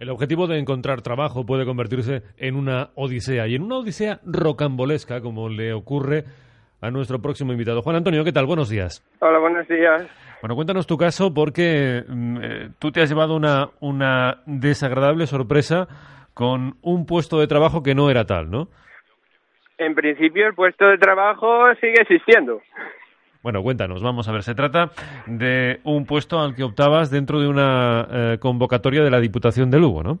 El objetivo de encontrar trabajo puede convertirse en una odisea y en una odisea rocambolesca, como le ocurre a nuestro próximo invitado. Juan Antonio, ¿qué tal? Buenos días. Hola, buenos días. Bueno, cuéntanos tu caso porque mm, eh, tú te has llevado una, una desagradable sorpresa con un puesto de trabajo que no era tal, ¿no? En principio el puesto de trabajo sigue existiendo. Bueno, cuéntanos, vamos a ver. Se trata de un puesto al que optabas dentro de una eh, convocatoria de la Diputación de Lugo, ¿no?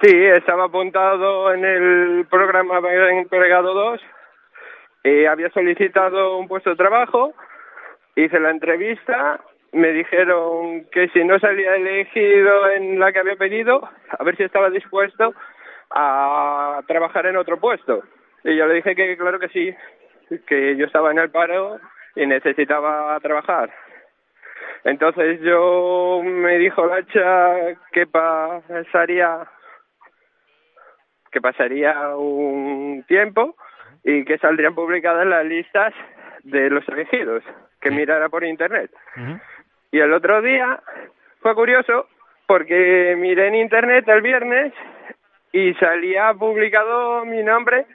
Sí, estaba apuntado en el programa Empleado 2 y había solicitado un puesto de trabajo, hice la entrevista, me dijeron que si no salía elegido en la que había pedido, a ver si estaba dispuesto a trabajar en otro puesto. Y yo le dije que claro que sí, que yo estaba en el paro y necesitaba trabajar. Entonces yo me dijo Lacha que pasaría que pasaría un tiempo y que saldrían publicadas las listas de los elegidos, que mirara por internet. Y el otro día fue curioso porque miré en internet el viernes y salía publicado mi nombre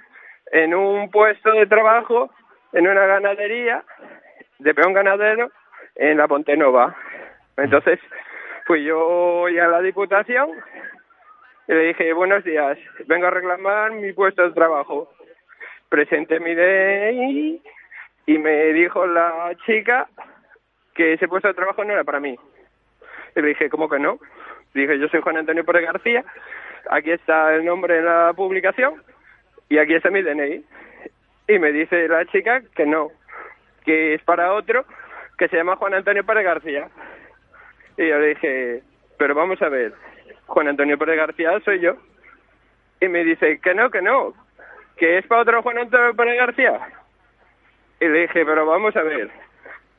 en un puesto de trabajo en una ganadería de peón ganadero en la Pontenova. Entonces fui yo a la diputación y le dije, buenos días, vengo a reclamar mi puesto de trabajo. Presenté mi DNI y me dijo la chica que ese puesto de trabajo no era para mí. Le dije, ¿cómo que no? dije, yo soy Juan Antonio Pérez García, aquí está el nombre en la publicación y aquí está mi DNI. Y me dice la chica que no, que es para otro que se llama Juan Antonio Pérez García. Y yo le dije, pero vamos a ver, Juan Antonio Pérez García soy yo. Y me dice, que no, que no, que es para otro Juan Antonio Pérez García. Y le dije, pero vamos a ver,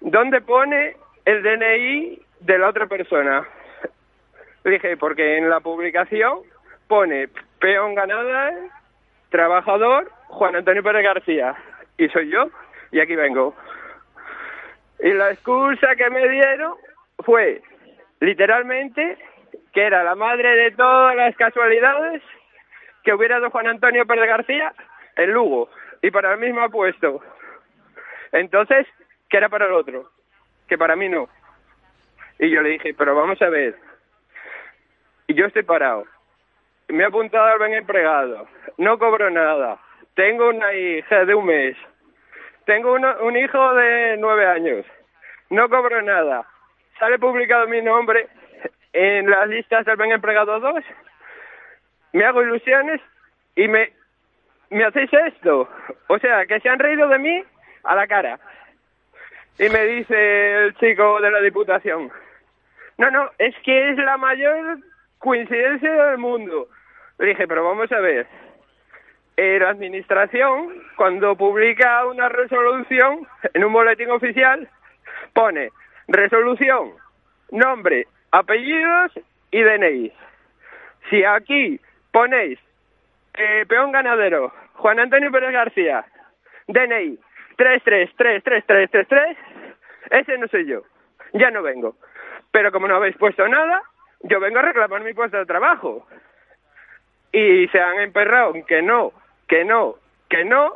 ¿dónde pone el DNI de la otra persona? Le dije, porque en la publicación pone peón ganada, trabajador, Juan Antonio Pérez García. Y soy yo, y aquí vengo. Y la excusa que me dieron fue, literalmente, que era la madre de todas las casualidades que hubiera dado Juan Antonio Pérez García en Lugo y para el mismo puesto. Entonces, que era para el otro, que para mí no. Y yo le dije, pero vamos a ver, y yo estoy parado, me he apuntado al bien empleado, no cobro nada, tengo una hija de un mes, tengo un hijo de nueve años, no cobro nada, sale publicado mi nombre en las listas del bien empleado 2, me hago ilusiones y me, me hacéis esto. O sea, que se han reído de mí a la cara. Y me dice el chico de la Diputación, no, no, es que es la mayor coincidencia del mundo. Le dije, pero vamos a ver, la administración, cuando publica una resolución en un boletín oficial, pone resolución, nombre, apellidos y DNI. Si aquí ponéis eh, peón ganadero, Juan Antonio Pérez García, DNI 333333, ese no soy yo, ya no vengo. Pero como no habéis puesto nada, yo vengo a reclamar mi puesto de trabajo. Y se han emperrado que no, que no, que no,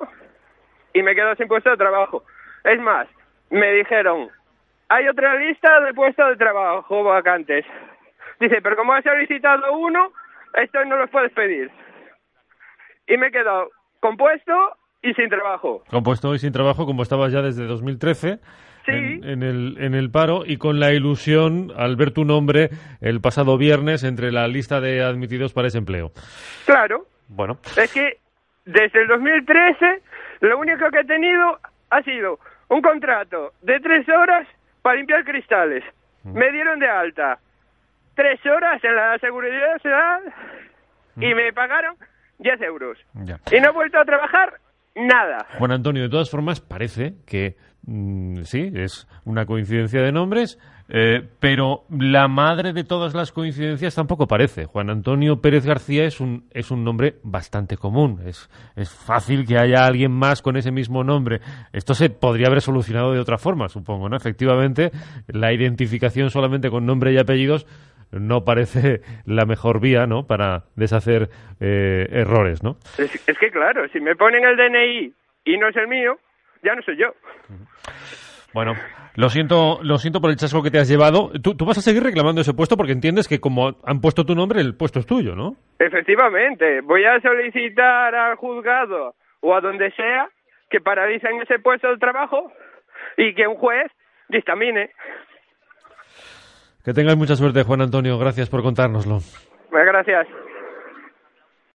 y me quedo sin puesto de trabajo. Es más, me dijeron, hay otra lista de puestos de trabajo vacantes. Dice, pero como has solicitado uno, esto no los puedes pedir. Y me he quedado compuesto y sin trabajo. Compuesto y sin trabajo, como estabas ya desde 2013. En, el, en el paro y con la ilusión al ver tu nombre el pasado viernes entre la lista de admitidos para ese empleo. Claro. Bueno. Es que desde el 2013 lo único que he tenido ha sido un contrato de tres horas para limpiar cristales. Mm. Me dieron de alta tres horas en la seguridad ciudad y mm. me pagaron 10 euros. Y no he vuelto a trabajar nada. Juan Antonio, de todas formas, parece que mm, sí, es una coincidencia de nombres, eh, pero la madre de todas las coincidencias tampoco parece. Juan Antonio Pérez García es un, es un nombre bastante común. Es, es fácil que haya alguien más con ese mismo nombre. Esto se podría haber solucionado de otra forma, supongo, ¿no? Efectivamente, la identificación solamente con nombre y apellidos no parece la mejor vía, ¿no? Para deshacer eh, errores, ¿no? Es, es que claro, si me ponen el DNI y no es el mío, ya no soy yo. Bueno, lo siento, lo siento por el chasco que te has llevado. Tú, tú vas a seguir reclamando ese puesto porque entiendes que como han puesto tu nombre, el puesto es tuyo, ¿no? Efectivamente, voy a solicitar al juzgado o a donde sea que paralicen ese puesto de trabajo y que un juez dictamine. Que tengas mucha suerte, Juan Antonio. Gracias por contárnoslo. Muchas gracias.